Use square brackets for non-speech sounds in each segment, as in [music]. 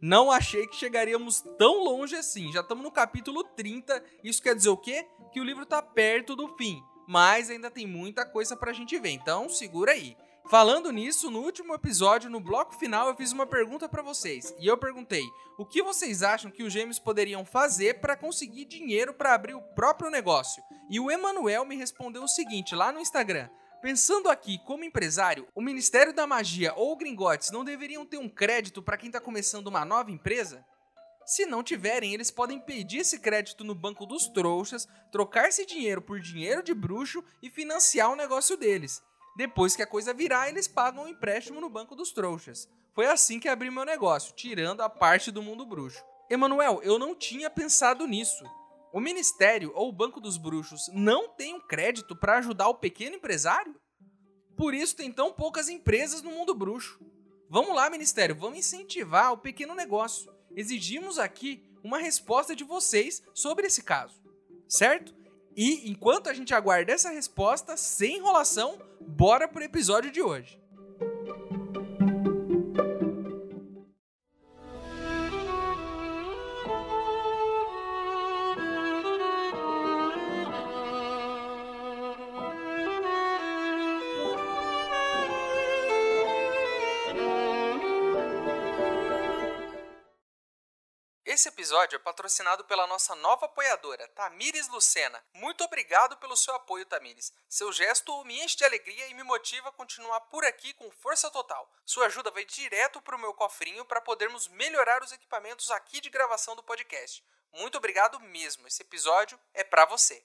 não achei que chegaríamos tão longe assim. Já estamos no capítulo 30. Isso quer dizer o quê? Que o livro está perto do fim. Mas ainda tem muita coisa para a gente ver. Então segura aí. Falando nisso, no último episódio, no bloco final, eu fiz uma pergunta para vocês. E eu perguntei: o que vocês acham que os gêmeos poderiam fazer para conseguir dinheiro para abrir o próprio negócio? E o Emanuel me respondeu o seguinte lá no Instagram: Pensando aqui como empresário, o Ministério da Magia ou o Gringotes não deveriam ter um crédito para quem está começando uma nova empresa? Se não tiverem, eles podem pedir esse crédito no banco dos trouxas, trocar esse dinheiro por dinheiro de bruxo e financiar o negócio deles. Depois que a coisa virar, eles pagam um empréstimo no banco dos trouxas. Foi assim que abri meu negócio, tirando a parte do mundo bruxo. Emanuel, eu não tinha pensado nisso. O Ministério ou o Banco dos Bruxos não tem um crédito para ajudar o pequeno empresário? Por isso tem tão poucas empresas no mundo bruxo. Vamos lá, Ministério, vamos incentivar o pequeno negócio. Exigimos aqui uma resposta de vocês sobre esse caso, certo? E enquanto a gente aguarda essa resposta, sem enrolação, bora pro episódio de hoje. Esse episódio é patrocinado pela nossa nova apoiadora, Tamires Lucena. Muito obrigado pelo seu apoio, Tamires. Seu gesto me enche de alegria e me motiva a continuar por aqui com força total. Sua ajuda vai direto para o meu cofrinho para podermos melhorar os equipamentos aqui de gravação do podcast. Muito obrigado mesmo. Esse episódio é para você.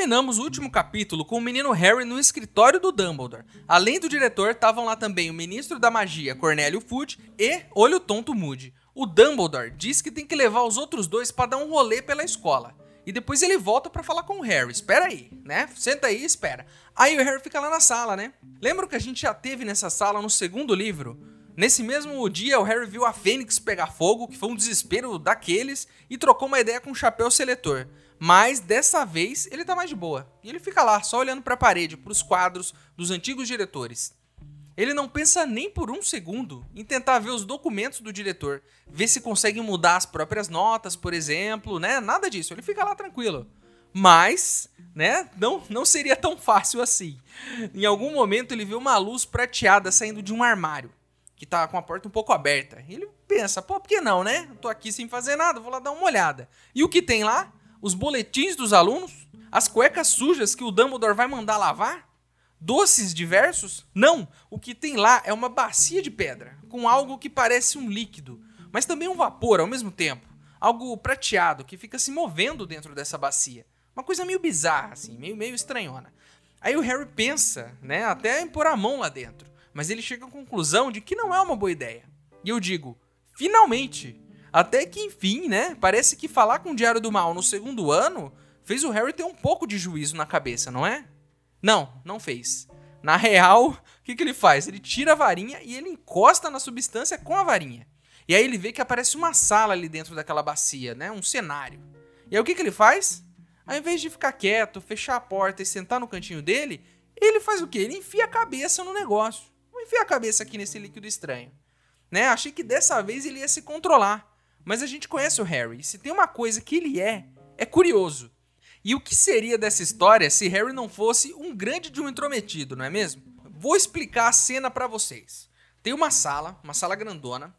Terminamos o último capítulo com o menino Harry no escritório do Dumbledore. Além do diretor, estavam lá também o ministro da magia, Cornélio Fudge, e Olho Tonto Moody. O Dumbledore diz que tem que levar os outros dois para dar um rolê pela escola. E depois ele volta para falar com o Harry. Espera aí, né? Senta aí e espera. Aí o Harry fica lá na sala, né? Lembra que a gente já teve nessa sala no segundo livro? Nesse mesmo dia, o Harry viu a Fênix pegar fogo, que foi um desespero daqueles, e trocou uma ideia com o chapéu seletor. Mas dessa vez ele tá mais de boa. E ele fica lá, só olhando para a parede, para os quadros dos antigos diretores. Ele não pensa nem por um segundo em tentar ver os documentos do diretor, ver se consegue mudar as próprias notas, por exemplo, né? Nada disso. Ele fica lá tranquilo. Mas, né, não, não seria tão fácil assim. Em algum momento ele vê uma luz prateada saindo de um armário, que tá com a porta um pouco aberta. Ele pensa, pô, por que não, né? tô aqui sem fazer nada, vou lá dar uma olhada. E o que tem lá? Os boletins dos alunos, as cuecas sujas que o Dumbledore vai mandar lavar, doces diversos? Não, o que tem lá é uma bacia de pedra, com algo que parece um líquido, mas também um vapor ao mesmo tempo, algo prateado que fica se movendo dentro dessa bacia. Uma coisa meio bizarra, assim, meio, meio estranhona. Aí o Harry pensa, né, até em pôr a mão lá dentro, mas ele chega à conclusão de que não é uma boa ideia. E eu digo, finalmente! Até que, enfim, né? Parece que falar com o Diário do Mal no segundo ano fez o Harry ter um pouco de juízo na cabeça, não é? Não, não fez. Na real, o que, que ele faz? Ele tira a varinha e ele encosta na substância com a varinha. E aí ele vê que aparece uma sala ali dentro daquela bacia, né? Um cenário. E aí o que, que ele faz? Ao invés de ficar quieto, fechar a porta e sentar no cantinho dele, ele faz o quê? Ele enfia a cabeça no negócio. Vou enfiar a cabeça aqui nesse líquido estranho. Né? Achei que dessa vez ele ia se controlar. Mas a gente conhece o Harry. Se tem uma coisa que ele é, é curioso. E o que seria dessa história se Harry não fosse um grande de um intrometido, não é mesmo? Vou explicar a cena para vocês. Tem uma sala, uma sala grandona,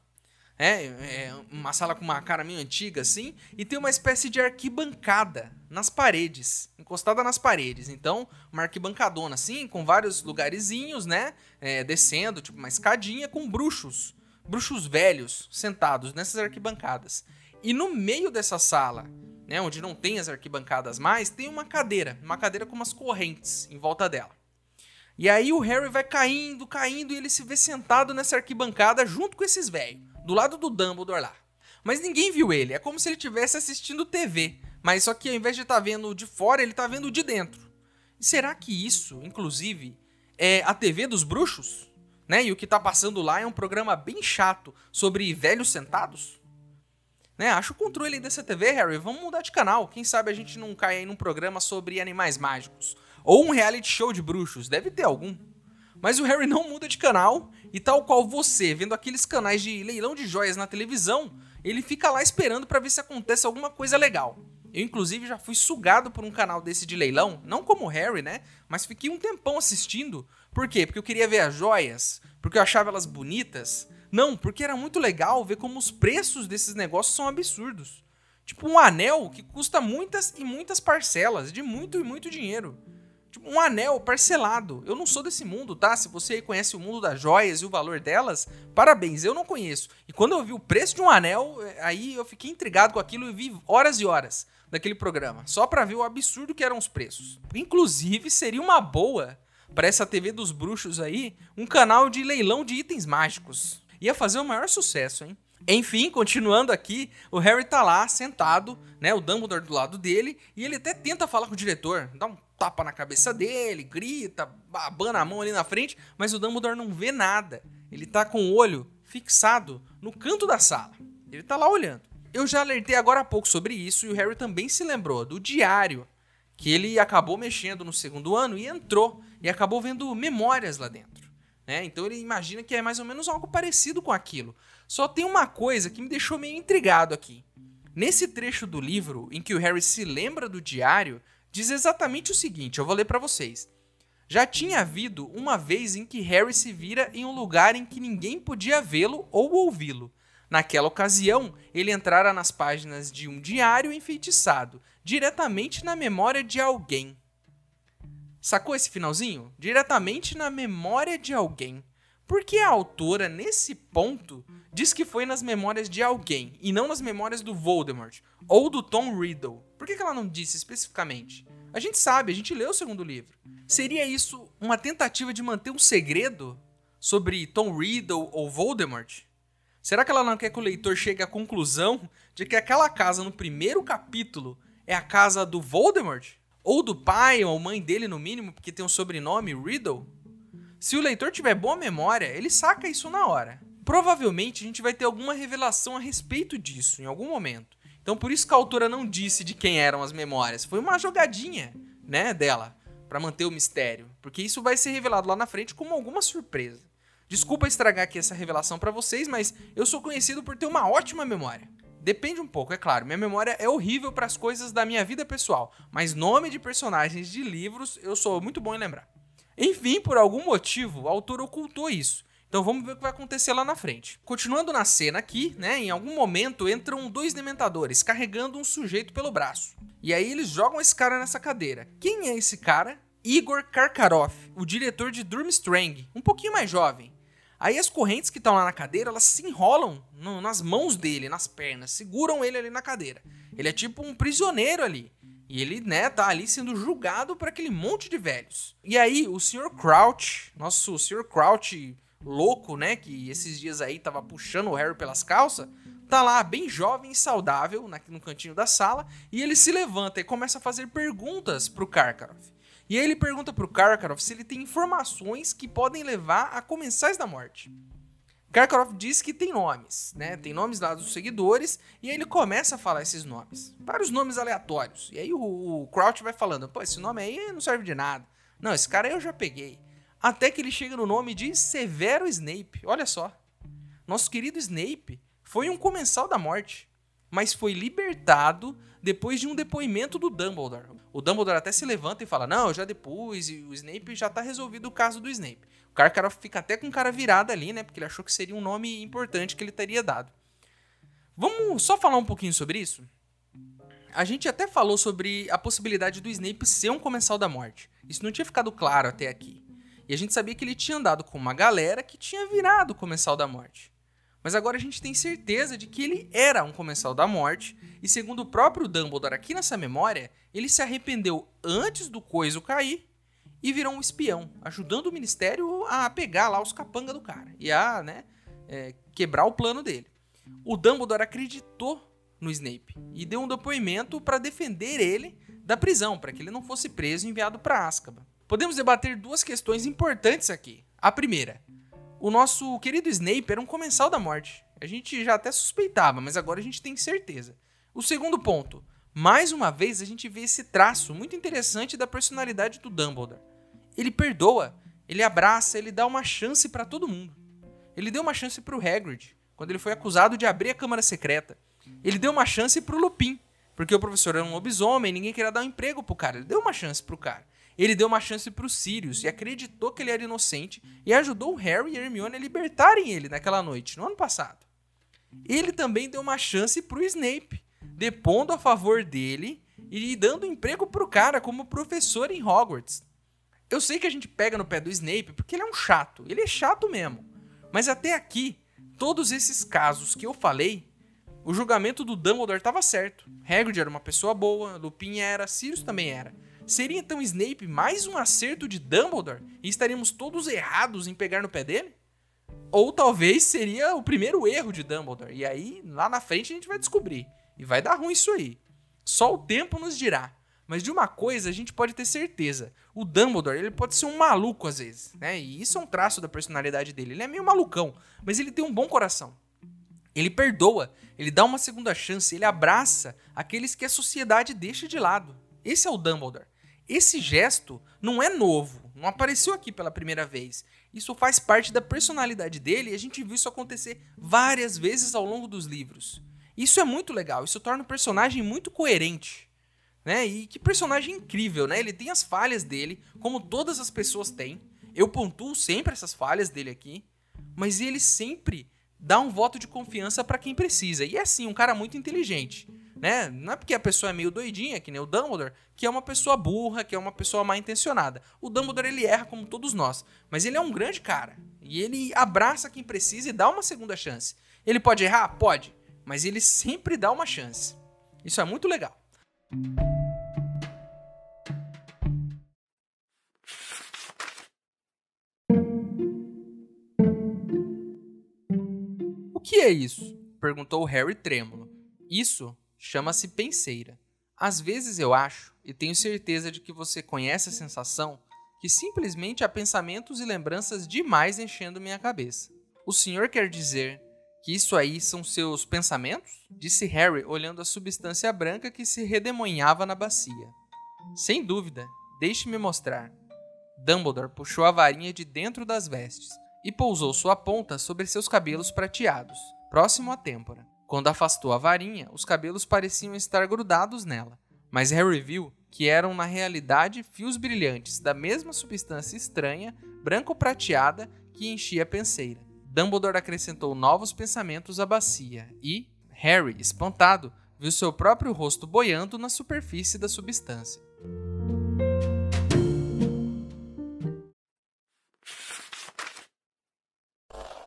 é, é, uma sala com uma cara meio antiga assim, e tem uma espécie de arquibancada nas paredes, encostada nas paredes. Então, uma arquibancadona assim, com vários lugarzinhos, né, é, descendo, tipo uma escadinha com bruxos bruxos velhos sentados nessas arquibancadas. E no meio dessa sala, né, onde não tem as arquibancadas mais, tem uma cadeira, uma cadeira com umas correntes em volta dela. E aí o Harry vai caindo, caindo, e ele se vê sentado nessa arquibancada junto com esses velhos, do lado do Dumbledore lá. Mas ninguém viu ele, é como se ele estivesse assistindo TV, mas só que ao invés de estar tá vendo de fora, ele está vendo de dentro. Será que isso, inclusive, é a TV dos bruxos? Né? E o que está passando lá é um programa bem chato sobre velhos sentados? Né? Acha o controle dessa TV, Harry. Vamos mudar de canal. Quem sabe a gente não cai aí num programa sobre animais mágicos. Ou um reality show de bruxos. Deve ter algum. Mas o Harry não muda de canal. E tal qual você, vendo aqueles canais de leilão de joias na televisão, ele fica lá esperando para ver se acontece alguma coisa legal. Eu, inclusive, já fui sugado por um canal desse de leilão, não como o Harry, né? Mas fiquei um tempão assistindo. Por quê? Porque eu queria ver as joias, porque eu achava elas bonitas. Não, porque era muito legal ver como os preços desses negócios são absurdos. Tipo um anel que custa muitas e muitas parcelas, de muito e muito dinheiro. Tipo, um anel parcelado. Eu não sou desse mundo, tá? Se você conhece o mundo das joias e o valor delas, parabéns, eu não conheço. E quando eu vi o preço de um anel, é, aí eu fiquei intrigado com aquilo e vi horas e horas daquele programa, só para ver o absurdo que eram os preços. Inclusive, seria uma boa para essa TV dos bruxos aí, um canal de leilão de itens mágicos. Ia fazer o maior sucesso, hein? Enfim, continuando aqui, o Harry tá lá sentado, né, o Dumbledore do lado dele, e ele até tenta falar com o diretor, dá um tapa na cabeça dele, grita, abana a mão ali na frente, mas o Dumbledore não vê nada. Ele tá com o olho fixado no canto da sala. Ele tá lá olhando. Eu já alertei agora há pouco sobre isso e o Harry também se lembrou do diário que ele acabou mexendo no segundo ano e entrou e acabou vendo memórias lá dentro. Né? Então ele imagina que é mais ou menos algo parecido com aquilo. Só tem uma coisa que me deixou meio intrigado aqui. Nesse trecho do livro em que o Harry se lembra do diário, diz exatamente o seguinte: eu vou ler para vocês. Já tinha havido uma vez em que Harry se vira em um lugar em que ninguém podia vê-lo ou ouvi-lo. Naquela ocasião, ele entrara nas páginas de um diário enfeitiçado, diretamente na memória de alguém. Sacou esse finalzinho? Diretamente na memória de alguém. Por que a autora, nesse ponto, diz que foi nas memórias de alguém e não nas memórias do Voldemort ou do Tom Riddle? Por que ela não disse especificamente? A gente sabe, a gente leu o segundo livro. Seria isso uma tentativa de manter um segredo sobre Tom Riddle ou Voldemort? Será que ela não quer que o leitor chegue à conclusão de que aquela casa no primeiro capítulo é a casa do Voldemort? Ou do pai ou mãe dele, no mínimo, porque tem um sobrenome Riddle? Se o leitor tiver boa memória, ele saca isso na hora. Provavelmente a gente vai ter alguma revelação a respeito disso em algum momento. Então por isso que a autora não disse de quem eram as memórias. Foi uma jogadinha, né, dela, para manter o mistério, porque isso vai ser revelado lá na frente como alguma surpresa. Desculpa estragar aqui essa revelação para vocês, mas eu sou conhecido por ter uma ótima memória. Depende um pouco, é claro. Minha memória é horrível para as coisas da minha vida pessoal, mas nome de personagens de livros eu sou muito bom em lembrar. Enfim, por algum motivo, o autor ocultou isso. Então vamos ver o que vai acontecer lá na frente. Continuando na cena aqui, né, em algum momento entram dois dementadores carregando um sujeito pelo braço. E aí eles jogam esse cara nessa cadeira. Quem é esse cara? Igor Karkaroff, o diretor de Durmstrang, um pouquinho mais jovem. Aí as correntes que estão lá na cadeira, elas se enrolam no, nas mãos dele, nas pernas, seguram ele ali na cadeira. Ele é tipo um prisioneiro ali. E ele, né, tá ali sendo julgado por aquele monte de velhos. E aí, o Sr. Crouch, nosso Sr. Crouch louco, né, que esses dias aí tava puxando o Harry pelas calças, tá lá bem jovem e saudável no cantinho da sala, e ele se levanta e começa a fazer perguntas pro Karkaroff. E aí ele pergunta pro Karkaroff se ele tem informações que podem levar a comensais da morte. Karkaroff diz que tem nomes, né? Tem nomes lá dos seguidores, e aí ele começa a falar esses nomes. Vários nomes aleatórios. E aí o, o Crouch vai falando, pô, esse nome aí não serve de nada. Não, esse cara aí eu já peguei. Até que ele chega no nome de Severo Snape. Olha só. Nosso querido Snape foi um comensal da morte, mas foi libertado depois de um depoimento do Dumbledore. O Dumbledore até se levanta e fala: Não, já depus, e o Snape já tá resolvido o caso do Snape. O Karkaroff fica até com cara virada ali, né? Porque ele achou que seria um nome importante que ele teria dado. Vamos só falar um pouquinho sobre isso? A gente até falou sobre a possibilidade do Snape ser um comensal da morte. Isso não tinha ficado claro até aqui. E a gente sabia que ele tinha andado com uma galera que tinha virado comensal da morte. Mas agora a gente tem certeza de que ele era um comensal da morte, e segundo o próprio Dumbledore aqui nessa memória, ele se arrependeu antes do coiso cair e virou um espião, ajudando o ministério a pegar lá os capanga do cara e a, né, é, quebrar o plano dele. O Dumbledore acreditou no Snape e deu um depoimento para defender ele da prisão, para que ele não fosse preso e enviado para Azkaban. Podemos debater duas questões importantes aqui. A primeira, o nosso querido Snape era um comensal da morte. A gente já até suspeitava, mas agora a gente tem certeza. O segundo ponto, mais uma vez a gente vê esse traço muito interessante da personalidade do Dumbledore. Ele perdoa, ele abraça, ele dá uma chance para todo mundo. Ele deu uma chance para o Hagrid, quando ele foi acusado de abrir a Câmara Secreta. Ele deu uma chance para o Lupin, porque o professor era um lobisomem, ninguém queria dar um emprego pro cara. Ele deu uma chance pro cara. Ele deu uma chance pro Sirius e acreditou que ele era inocente e ajudou o Harry e a Hermione a libertarem ele naquela noite, no ano passado. Ele também deu uma chance pro Snape, depondo a favor dele e dando emprego pro cara como professor em Hogwarts. Eu sei que a gente pega no pé do Snape porque ele é um chato, ele é chato mesmo. Mas até aqui, todos esses casos que eu falei, o julgamento do Dumbledore estava certo. Hagrid era uma pessoa boa, Lupin era, Sirius também era. Seria então Snape mais um acerto de Dumbledore e estaríamos todos errados em pegar no pé dele? Ou talvez seria o primeiro erro de Dumbledore. E aí, lá na frente, a gente vai descobrir. E vai dar ruim isso aí. Só o tempo nos dirá. Mas de uma coisa a gente pode ter certeza. O Dumbledore, ele pode ser um maluco às vezes, né? E isso é um traço da personalidade dele. Ele é meio malucão, mas ele tem um bom coração. Ele perdoa, ele dá uma segunda chance, ele abraça aqueles que a sociedade deixa de lado. Esse é o Dumbledore. Esse gesto não é novo, não apareceu aqui pela primeira vez. Isso faz parte da personalidade dele e a gente viu isso acontecer várias vezes ao longo dos livros. Isso é muito legal, isso torna o personagem muito coerente né? E que personagem incrível, né? Ele tem as falhas dele, como todas as pessoas têm. Eu pontuo sempre essas falhas dele aqui, mas ele sempre dá um voto de confiança para quem precisa. E é assim, um cara muito inteligente, né? Não é porque a pessoa é meio doidinha, que nem o Dumbledore, que é uma pessoa burra, que é uma pessoa mal intencionada. O Dumbledore ele erra como todos nós, mas ele é um grande cara. E ele abraça quem precisa e dá uma segunda chance. Ele pode errar? Pode, mas ele sempre dá uma chance. Isso é muito legal. O que é isso? perguntou Harry trêmulo. Isso chama-se penseira. Às vezes eu acho, e tenho certeza de que você conhece a sensação, que simplesmente há pensamentos e lembranças demais enchendo minha cabeça. O senhor quer dizer que isso aí são seus pensamentos? Disse Harry, olhando a substância branca que se redemoinhava na bacia. Sem dúvida, deixe-me mostrar. Dumbledore puxou a varinha de dentro das vestes e pousou sua ponta sobre seus cabelos prateados, próximo à têmpora. Quando afastou a varinha, os cabelos pareciam estar grudados nela, mas Harry viu que eram na realidade fios brilhantes da mesma substância estranha, branco-prateada, que enchia a penseira. Dumbledore acrescentou novos pensamentos à bacia e, Harry, espantado, viu seu próprio rosto boiando na superfície da substância.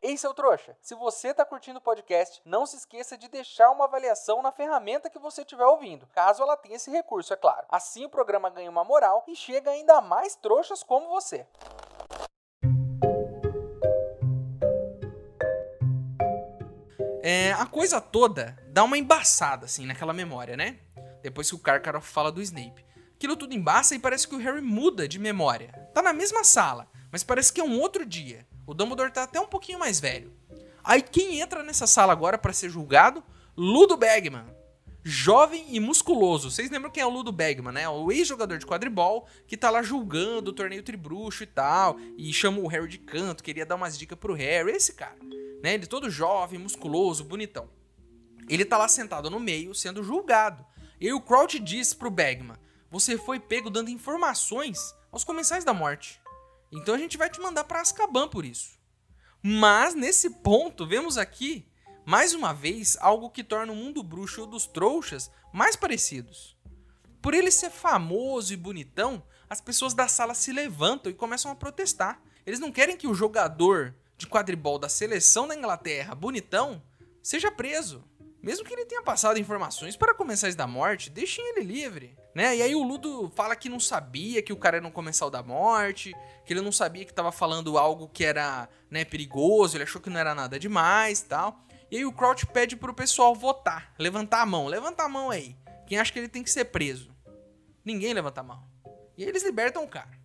Ei, seu trouxa, se você está curtindo o podcast, não se esqueça de deixar uma avaliação na ferramenta que você estiver ouvindo, caso ela tenha esse recurso, é claro. Assim o programa ganha uma moral e chega ainda mais trouxas como você. É, a coisa toda dá uma embaçada, assim, naquela memória, né? Depois que o Karkaroff fala do Snape. Aquilo tudo embaça e parece que o Harry muda de memória. Tá na mesma sala, mas parece que é um outro dia. O Dumbledore tá até um pouquinho mais velho. Aí quem entra nessa sala agora para ser julgado? Ludo Bagman. Jovem e musculoso. Vocês lembram quem é o Ludo Bagman, né? O ex-jogador de quadribol que tá lá julgando o torneio tribruxo e tal. E chama o Harry de canto, queria dar umas dicas pro Harry. Esse cara né? Ele todo jovem, musculoso, bonitão. Ele tá lá sentado no meio, sendo julgado. E aí o Crouch diz pro Bagman: Você foi pego dando informações aos comensais da morte. Então a gente vai te mandar para Azkaban por isso. Mas nesse ponto, vemos aqui, mais uma vez, algo que torna o mundo bruxo ou dos trouxas mais parecidos. Por ele ser famoso e bonitão, as pessoas da sala se levantam e começam a protestar. Eles não querem que o jogador de quadribol da seleção da Inglaterra, bonitão, seja preso. Mesmo que ele tenha passado informações para comensais da morte, deixem ele livre, né? E aí o Ludo fala que não sabia que o cara era um comensal da morte, que ele não sabia que estava falando algo que era, né, perigoso, ele achou que não era nada demais, tal. E aí o Crouch pede pro pessoal votar, levantar a mão, levanta a mão aí. Quem acha que ele tem que ser preso? Ninguém levanta a mão. E aí eles libertam o cara.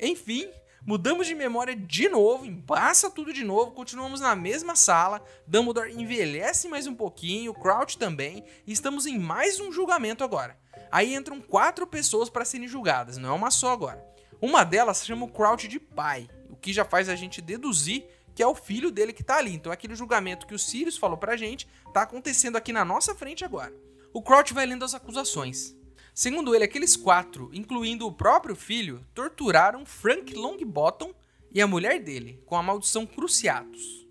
Enfim, mudamos de memória de novo, embaça tudo de novo, continuamos na mesma sala, Dumbledore envelhece mais um pouquinho, Crouch também, e estamos em mais um julgamento agora. Aí entram quatro pessoas para serem julgadas, não é uma só agora. Uma delas chama o Crouch de pai, o que já faz a gente deduzir que é o filho dele que tá ali. Então aquele julgamento que o Sirius falou pra gente tá acontecendo aqui na nossa frente agora. O Crouch vai lendo as acusações. Segundo ele, aqueles quatro, incluindo o próprio filho, torturaram Frank Longbottom e a mulher dele com a maldição Cruciatus.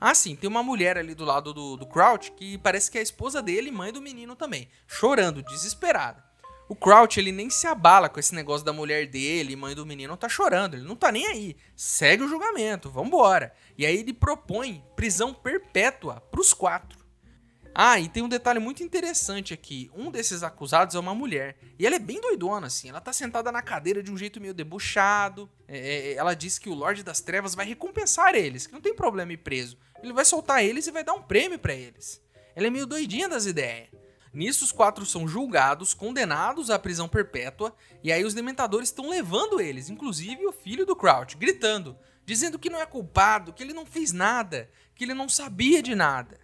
Ah, sim, tem uma mulher ali do lado do, do Crouch que parece que é a esposa dele e mãe do menino também, chorando, desesperada. O Crouch, ele nem se abala com esse negócio da mulher dele, mãe do menino, tá chorando, ele não tá nem aí. Segue o julgamento, vambora. E aí ele propõe prisão perpétua pros quatro. Ah, e tem um detalhe muito interessante aqui. Um desses acusados é uma mulher. E ela é bem doidona, assim. Ela tá sentada na cadeira de um jeito meio debuchado. É, é ela diz que o Lorde das Trevas vai recompensar eles, que não tem problema ir preso. Ele vai soltar eles e vai dar um prêmio para eles. Ela é meio doidinha das ideias. Nisso, os quatro são julgados, condenados à prisão perpétua, e aí os dementadores estão levando eles, inclusive o filho do Crouch, gritando, dizendo que não é culpado, que ele não fez nada, que ele não sabia de nada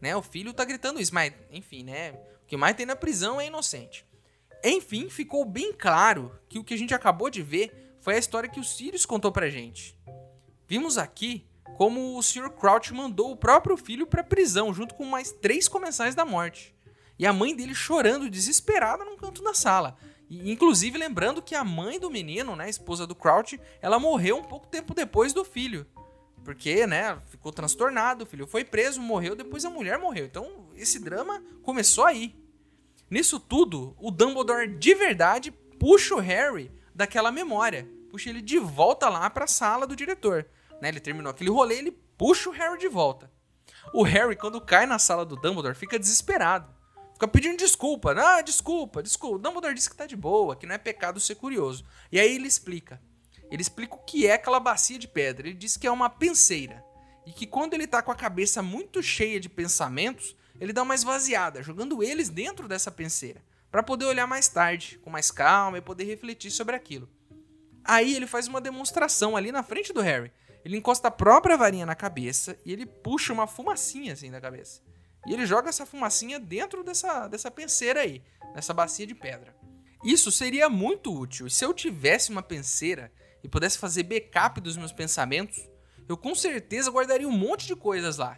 né? O filho tá gritando isso, mas enfim, né? O que mais tem na prisão é inocente. Enfim, ficou bem claro que o que a gente acabou de ver foi a história que o Sirius contou pra gente. Vimos aqui como o Sr. Crouch mandou o próprio filho pra prisão, junto com mais três comensais da morte. E a mãe dele chorando, desesperada, num canto da sala. E, inclusive lembrando que a mãe do menino, né, a esposa do Crouch, ela morreu um pouco tempo depois do filho. Porque, né, ficou transtornado, o filho foi preso, morreu, depois a mulher morreu. Então, esse drama começou aí. Nisso tudo, o Dumbledore de verdade puxa o Harry daquela memória. Puxa ele de volta lá para a sala do diretor. Né, ele terminou aquele rolê, ele puxa o Harry de volta. O Harry, quando cai na sala do Dumbledore, fica desesperado. Fica pedindo desculpa. Ah, desculpa, desculpa. O Dumbledore disse que tá de boa, que não é pecado ser curioso. E aí ele explica. Ele explica o que é aquela bacia de pedra. Ele diz que é uma penseira. E que quando ele tá com a cabeça muito cheia de pensamentos, ele dá uma esvaziada, jogando eles dentro dessa penseira, para poder olhar mais tarde, com mais calma e poder refletir sobre aquilo. Aí ele faz uma demonstração ali na frente do Harry. Ele encosta a própria varinha na cabeça e ele puxa uma fumacinha assim da cabeça. E ele joga essa fumacinha dentro dessa, dessa penseira aí, nessa bacia de pedra. Isso seria muito útil. Se eu tivesse uma penseira e pudesse fazer backup dos meus pensamentos, eu com certeza guardaria um monte de coisas lá.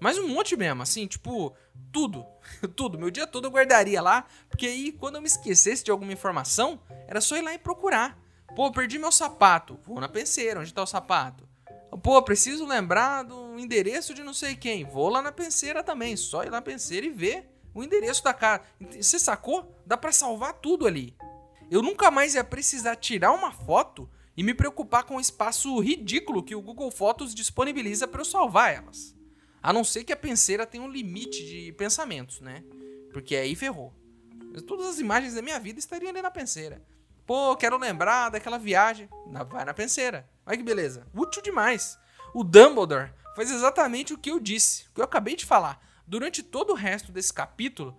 Mas um monte mesmo, assim, tipo, tudo. [laughs] tudo. Meu dia todo eu guardaria lá, porque aí quando eu me esquecesse de alguma informação, era só ir lá e procurar. Pô, perdi meu sapato. Vou na penseira, onde tá o sapato? Pô, preciso lembrar do endereço de não sei quem. Vou lá na penseira também. Só ir lá na penseira e ver o endereço da casa. Você sacou? Dá para salvar tudo ali. Eu nunca mais ia precisar tirar uma foto e me preocupar com o espaço ridículo que o Google Fotos disponibiliza para eu salvar elas. A não ser que a penseira tenha um limite de pensamentos, né? Porque aí ferrou. Todas as imagens da minha vida estariam ali na penseira. Pô, quero lembrar daquela viagem. Vai na penseira. Olha que beleza. Útil demais. O Dumbledore faz exatamente o que eu disse, o que eu acabei de falar. Durante todo o resto desse capítulo,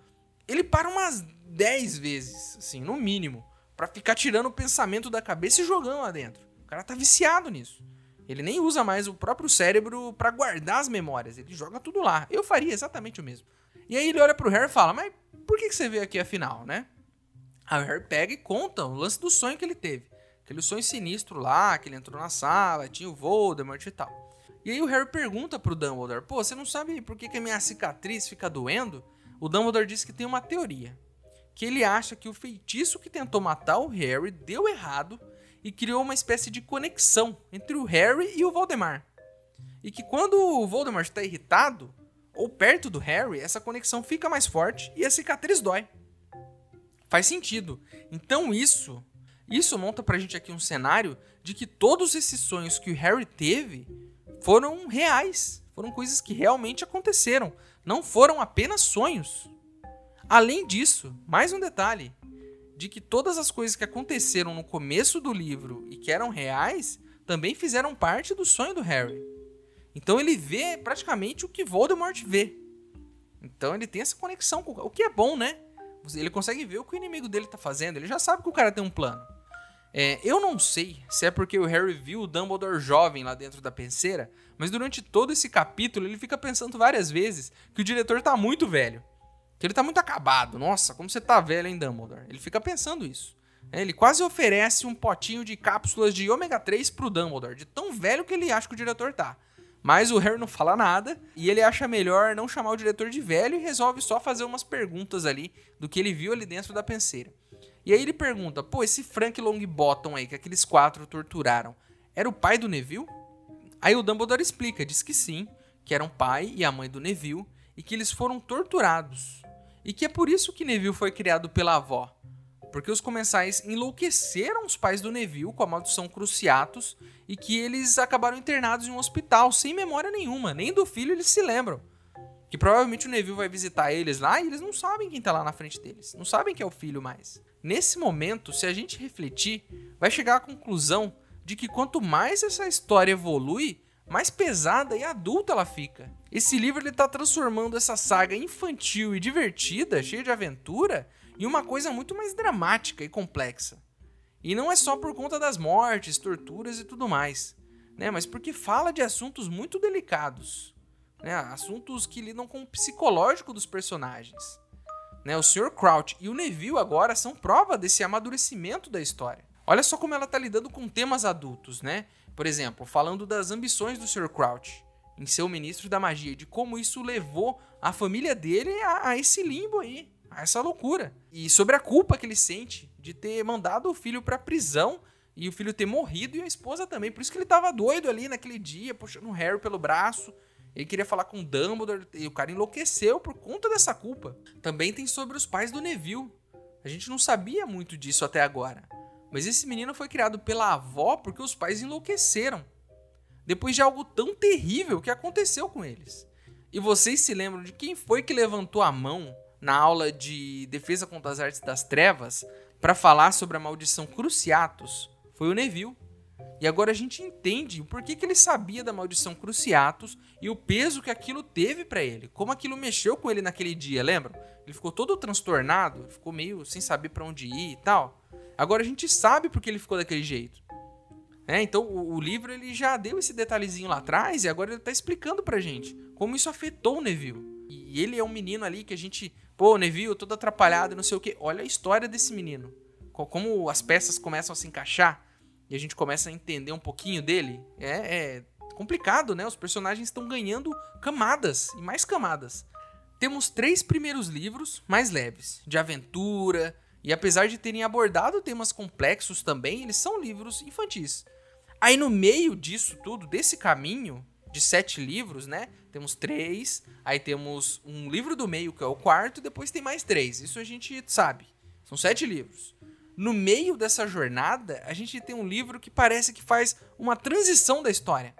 ele para umas 10 vezes, assim, no mínimo, para ficar tirando o pensamento da cabeça e jogando lá dentro. O cara tá viciado nisso. Ele nem usa mais o próprio cérebro para guardar as memórias, ele joga tudo lá. Eu faria exatamente o mesmo. E aí ele olha pro Harry e fala: Mas por que você veio aqui afinal, né? Aí o Harry pega e conta o lance do sonho que ele teve. Aquele sonho sinistro lá, que ele entrou na sala, tinha o Voldemort e tal. E aí o Harry pergunta pro Dumbledore: Pô, você não sabe por que, que a minha cicatriz fica doendo? O Dumbledore diz que tem uma teoria que ele acha que o feitiço que tentou matar o Harry deu errado e criou uma espécie de conexão entre o Harry e o Voldemort. E que quando o Voldemort está irritado ou perto do Harry, essa conexão fica mais forte e a cicatriz dói. Faz sentido. Então isso, isso monta pra gente aqui um cenário de que todos esses sonhos que o Harry teve foram reais, foram coisas que realmente aconteceram. não foram apenas sonhos. Além disso, mais um detalhe: de que todas as coisas que aconteceram no começo do livro e que eram reais também fizeram parte do sonho do Harry. Então ele vê praticamente o que Voldemort vê. Então ele tem essa conexão com o que é bom, né? Ele consegue ver o que o inimigo dele tá fazendo, ele já sabe que o cara tem um plano. É, eu não sei se é porque o Harry viu o Dumbledore jovem lá dentro da penseira, mas durante todo esse capítulo ele fica pensando várias vezes que o diretor tá muito velho. Que ele tá muito acabado. Nossa, como você tá velho, hein, Dumbledore? Ele fica pensando isso. É, ele quase oferece um potinho de cápsulas de ômega 3 pro Dumbledore, de tão velho que ele acha que o diretor tá. Mas o Harry não fala nada e ele acha melhor não chamar o diretor de velho e resolve só fazer umas perguntas ali do que ele viu ali dentro da penseira. E aí ele pergunta: pô, esse Frank Longbottom aí, que aqueles quatro torturaram, era o pai do Neville? Aí o Dumbledore explica: diz que sim, que eram o pai e a mãe do Neville e que eles foram torturados. E que é por isso que Neville foi criado pela avó. Porque os comensais enlouqueceram os pais do Neville com a maldição Cruciatus e que eles acabaram internados em um hospital sem memória nenhuma, nem do filho eles se lembram. Que provavelmente o Neville vai visitar eles lá e eles não sabem quem tá lá na frente deles, não sabem que é o filho mais. Nesse momento, se a gente refletir, vai chegar à conclusão de que quanto mais essa história evolui, mais pesada e adulta ela fica. Esse livro ele tá transformando essa saga infantil e divertida, cheia de aventura, em uma coisa muito mais dramática e complexa. E não é só por conta das mortes, torturas e tudo mais, né? Mas porque fala de assuntos muito delicados, né? Assuntos que lidam com o psicológico dos personagens. Né? O Sr. Crouch e o Neville agora são prova desse amadurecimento da história. Olha só como ela está lidando com temas adultos, né? Por exemplo, falando das ambições do Sr. Crouch em ser o ministro da magia, de como isso levou a família dele a, a esse limbo aí, a essa loucura. E sobre a culpa que ele sente de ter mandado o filho para prisão e o filho ter morrido e a esposa também. Por isso que ele estava doido ali naquele dia, puxando o Harry pelo braço ele queria falar com Dumbledore e o cara enlouqueceu por conta dessa culpa. Também tem sobre os pais do Neville. A gente não sabia muito disso até agora. Mas esse menino foi criado pela avó porque os pais enlouqueceram. Depois de algo tão terrível que aconteceu com eles. E vocês se lembram de quem foi que levantou a mão na aula de Defesa contra as Artes das Trevas para falar sobre a maldição Cruciatus? Foi o Neville. E agora a gente entende o porquê que ele sabia da maldição Cruciatus e o peso que aquilo teve para ele, como aquilo mexeu com ele naquele dia, lembram? Ele ficou todo transtornado, ficou meio sem saber para onde ir e tal. Agora a gente sabe porque ele ficou daquele jeito. É, então o, o, livro ele já deu esse detalhezinho lá atrás e agora ele tá explicando pra gente como isso afetou o Neville. E ele é um menino ali que a gente, pô, Neville todo atrapalhado, não sei o que. Olha a história desse menino. Como as peças começam a se encaixar e a gente começa a entender um pouquinho dele, é, é complicado, né? Os personagens estão ganhando camadas e mais camadas. Temos três primeiros livros mais leves, de aventura, e apesar de terem abordado temas complexos também, eles são livros infantis. Aí no meio disso tudo, desse caminho de sete livros, né? Temos três, aí temos um livro do meio que é o quarto, e depois tem mais três. Isso a gente sabe. São sete livros no meio dessa jornada, a gente tem um livro que parece que faz uma transição da história.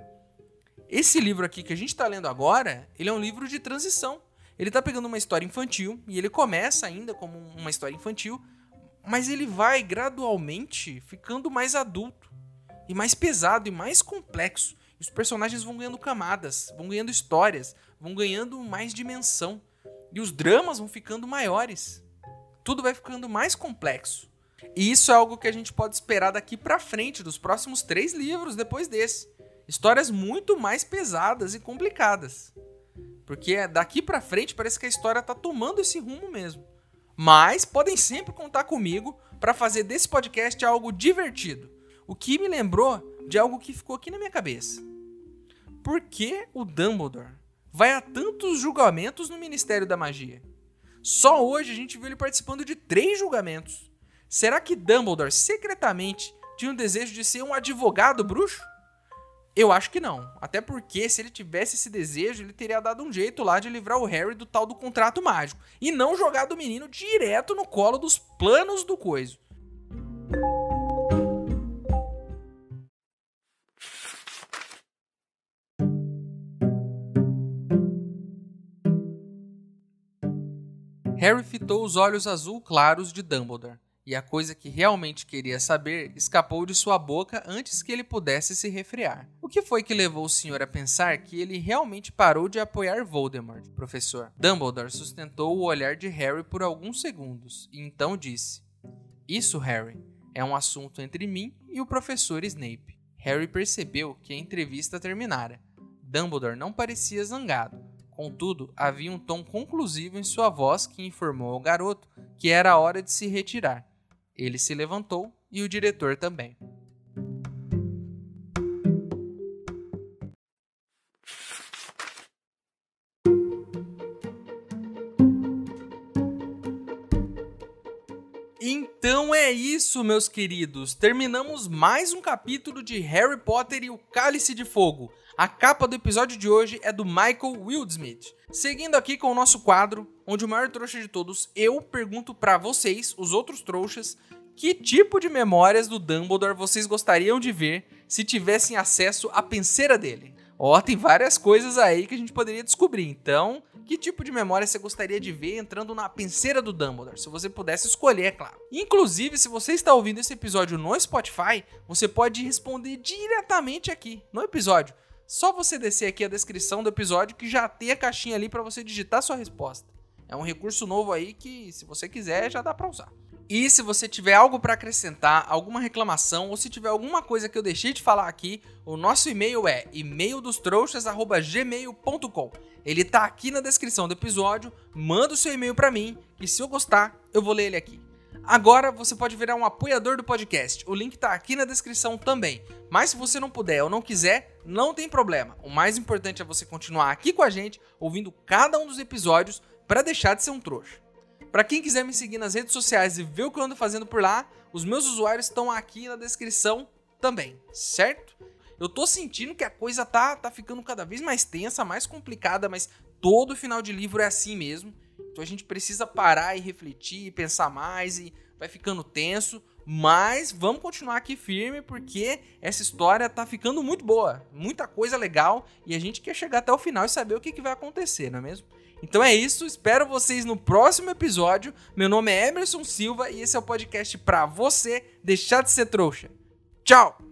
Esse livro aqui que a gente está lendo agora, ele é um livro de transição. Ele está pegando uma história infantil e ele começa ainda como uma história infantil, mas ele vai gradualmente ficando mais adulto e mais pesado e mais complexo. Os personagens vão ganhando camadas, vão ganhando histórias, vão ganhando mais dimensão e os dramas vão ficando maiores. Tudo vai ficando mais complexo. E isso é algo que a gente pode esperar daqui para frente, dos próximos três livros depois desse. Histórias muito mais pesadas e complicadas. Porque daqui para frente parece que a história tá tomando esse rumo mesmo. Mas podem sempre contar comigo para fazer desse podcast algo divertido. O que me lembrou de algo que ficou aqui na minha cabeça. Por que o Dumbledore vai a tantos julgamentos no Ministério da Magia? Só hoje a gente viu ele participando de três julgamentos. Será que Dumbledore secretamente tinha um desejo de ser um advogado bruxo? Eu acho que não. Até porque se ele tivesse esse desejo, ele teria dado um jeito lá de livrar o Harry do tal do contrato mágico e não jogado o menino direto no colo dos planos do coiso. Harry fitou os olhos azul claros de Dumbledore, e a coisa que realmente queria saber escapou de sua boca antes que ele pudesse se refrear. O que foi que levou o senhor a pensar que ele realmente parou de apoiar Voldemort, professor? Dumbledore sustentou o olhar de Harry por alguns segundos e então disse: Isso, Harry, é um assunto entre mim e o professor Snape. Harry percebeu que a entrevista terminara. Dumbledore não parecia zangado. Contudo, havia um tom conclusivo em sua voz que informou ao garoto que era hora de se retirar. Ele se levantou e o diretor também. Então é isso, meus queridos. Terminamos mais um capítulo de Harry Potter e o Cálice de Fogo. A capa do episódio de hoje é do Michael Wildsmith. Seguindo aqui com o nosso quadro, onde o maior trouxa de todos, eu pergunto para vocês, os outros trouxas, que tipo de memórias do Dumbledore vocês gostariam de ver se tivessem acesso à penseira dele? Ó, tem várias coisas aí que a gente poderia descobrir. Então, que tipo de memória você gostaria de ver entrando na penseira do Dumbledore? Se você pudesse escolher, é claro. Inclusive, se você está ouvindo esse episódio no Spotify, você pode responder diretamente aqui no episódio. Só você descer aqui a descrição do episódio que já tem a caixinha ali para você digitar sua resposta. É um recurso novo aí que, se você quiser, já dá para usar. E se você tiver algo para acrescentar, alguma reclamação ou se tiver alguma coisa que eu deixei de falar aqui, o nosso e-mail é e-maildostrouxas@gmail.com. Ele tá aqui na descrição do episódio. Manda o seu e-mail para mim e se eu gostar, eu vou ler ele aqui. Agora você pode virar um apoiador do podcast. O link tá aqui na descrição também. Mas se você não puder ou não quiser, não tem problema. O mais importante é você continuar aqui com a gente, ouvindo cada um dos episódios para deixar de ser um trouxa. Para quem quiser me seguir nas redes sociais e ver o que eu ando fazendo por lá, os meus usuários estão aqui na descrição também, certo? Eu tô sentindo que a coisa tá, tá ficando cada vez mais tensa, mais complicada, mas todo final de livro é assim mesmo. Então a gente precisa parar e refletir, pensar mais e vai ficando tenso. Mas vamos continuar aqui firme porque essa história tá ficando muito boa, muita coisa legal e a gente quer chegar até o final e saber o que, que vai acontecer, não é mesmo? Então é isso, espero vocês no próximo episódio. Meu nome é Emerson Silva e esse é o podcast para você deixar de ser trouxa. Tchau!